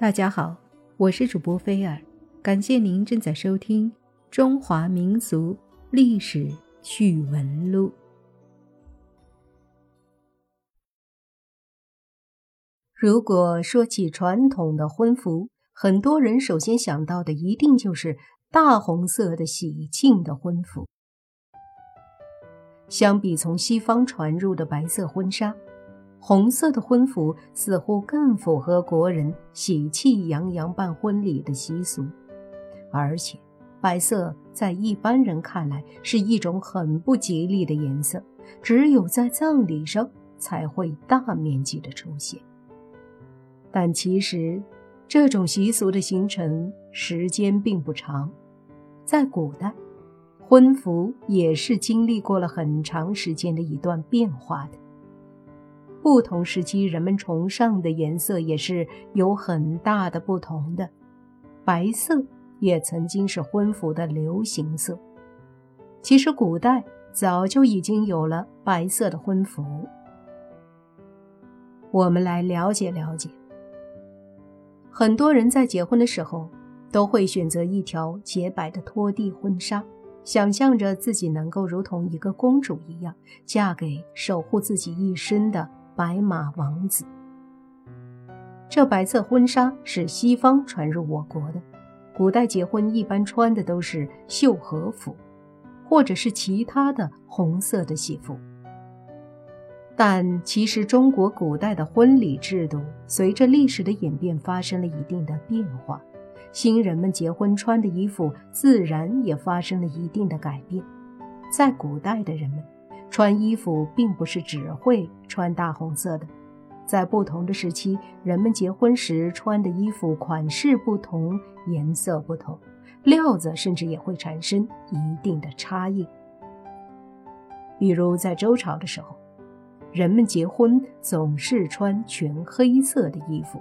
大家好，我是主播菲尔，感谢您正在收听《中华民族历史趣闻录》。如果说起传统的婚服，很多人首先想到的一定就是大红色的喜庆的婚服。相比从西方传入的白色婚纱。红色的婚服似乎更符合国人喜气洋洋办婚礼的习俗，而且白色在一般人看来是一种很不吉利的颜色，只有在葬礼上才会大面积的出现。但其实，这种习俗的形成时间并不长，在古代，婚服也是经历过了很长时间的一段变化的。不同时期，人们崇尚的颜色也是有很大的不同的。白色也曾经是婚服的流行色。其实，古代早就已经有了白色的婚服。我们来了解了解。很多人在结婚的时候，都会选择一条洁白的拖地婚纱，想象着自己能够如同一个公主一样，嫁给守护自己一生的。白马王子，这白色婚纱是西方传入我国的。古代结婚一般穿的都是绣和服，或者是其他的红色的喜服。但其实中国古代的婚礼制度随着历史的演变发生了一定的变化，新人们结婚穿的衣服自然也发生了一定的改变。在古代的人们。穿衣服并不是只会穿大红色的，在不同的时期，人们结婚时穿的衣服款式不同，颜色不同，料子甚至也会产生一定的差异。比如在周朝的时候，人们结婚总是穿全黑色的衣服，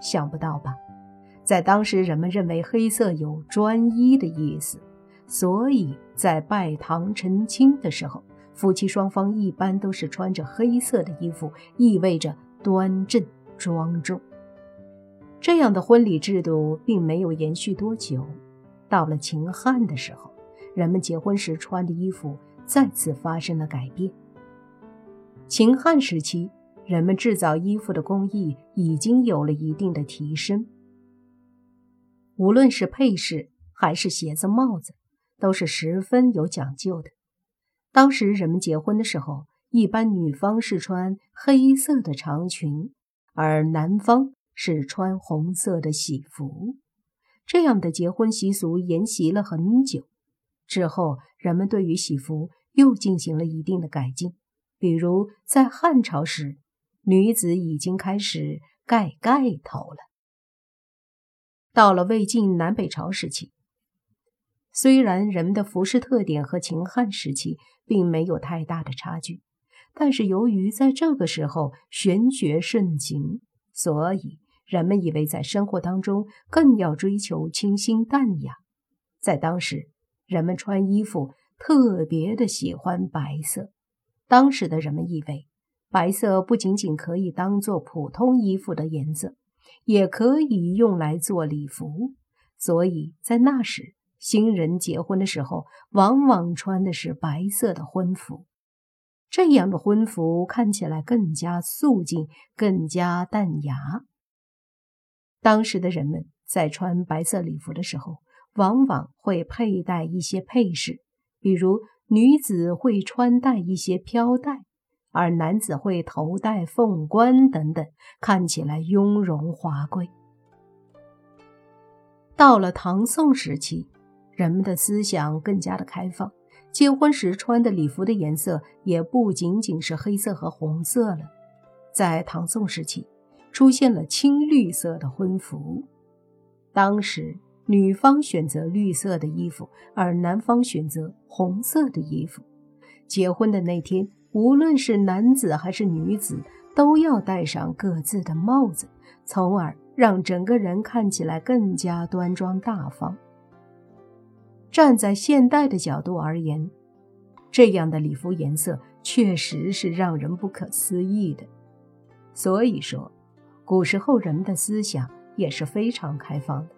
想不到吧？在当时，人们认为黑色有专一的意思，所以在拜堂成亲的时候。夫妻双方一般都是穿着黑色的衣服，意味着端正庄重。这样的婚礼制度并没有延续多久。到了秦汉的时候，人们结婚时穿的衣服再次发生了改变。秦汉时期，人们制造衣服的工艺已经有了一定的提升，无论是配饰还是鞋子、帽子，都是十分有讲究的。当时人们结婚的时候，一般女方是穿黑色的长裙，而男方是穿红色的喜服。这样的结婚习俗沿袭了很久。之后，人们对于喜服又进行了一定的改进，比如在汉朝时，女子已经开始盖盖头了。到了魏晋南北朝时期，虽然人们的服饰特点和秦汉时期，并没有太大的差距，但是由于在这个时候玄学盛行，所以人们以为在生活当中更要追求清新淡雅。在当时，人们穿衣服特别的喜欢白色。当时的人们以为，白色不仅仅可以当做普通衣服的颜色，也可以用来做礼服。所以在那时。新人结婚的时候，往往穿的是白色的婚服，这样的婚服看起来更加素净，更加淡雅。当时的人们在穿白色礼服的时候，往往会佩戴一些配饰，比如女子会穿戴一些飘带，而男子会头戴凤冠等等，看起来雍容华贵。到了唐宋时期。人们的思想更加的开放，结婚时穿的礼服的颜色也不仅仅是黑色和红色了。在唐宋时期，出现了青绿色的婚服。当时，女方选择绿色的衣服，而男方选择红色的衣服。结婚的那天，无论是男子还是女子，都要戴上各自的帽子，从而让整个人看起来更加端庄大方。站在现代的角度而言，这样的礼服颜色确实是让人不可思议的。所以说，古时候人们的思想也是非常开放的。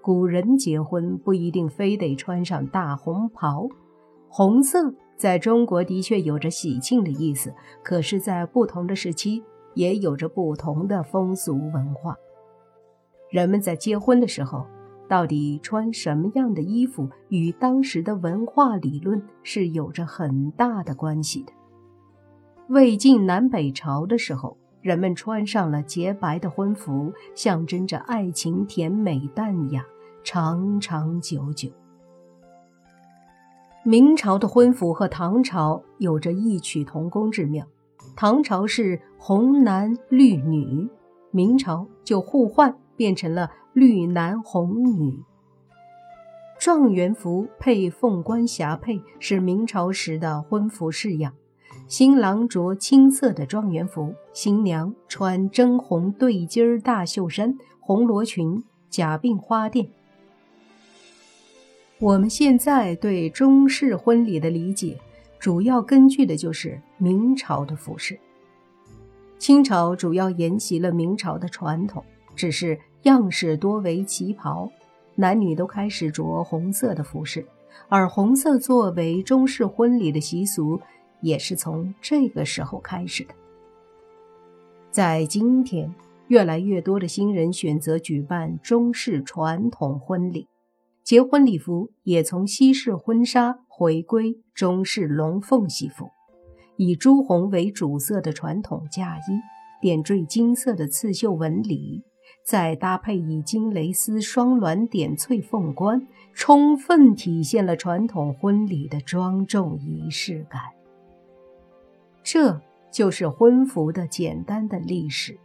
古人结婚不一定非得穿上大红袍，红色在中国的确有着喜庆的意思，可是，在不同的时期也有着不同的风俗文化。人们在结婚的时候，到底穿什么样的衣服，与当时的文化理论是有着很大的关系的。魏晋南北朝的时候。人们穿上了洁白的婚服，象征着爱情甜美淡雅、长长久久。明朝的婚服和唐朝有着异曲同工之妙，唐朝是红男绿女，明朝就互换变成了绿男红女。状元服配凤冠霞帔是明朝时的婚服式样。新郎着青色的状元服，新娘穿真红对襟大袖衫、红罗裙、假鬓花钿。我们现在对中式婚礼的理解，主要根据的就是明朝的服饰。清朝主要沿袭了明朝的传统，只是样式多为旗袍，男女都开始着红色的服饰，而红色作为中式婚礼的习俗。也是从这个时候开始的。在今天，越来越多的新人选择举办中式传统婚礼，结婚礼服也从西式婚纱回归中式龙凤喜服，以朱红为主色的传统嫁衣，点缀金色的刺绣纹理，再搭配以金蕾丝双鸾点翠凤冠，充分体现了传统婚礼的庄重仪式感。这就是婚服的简单的历史。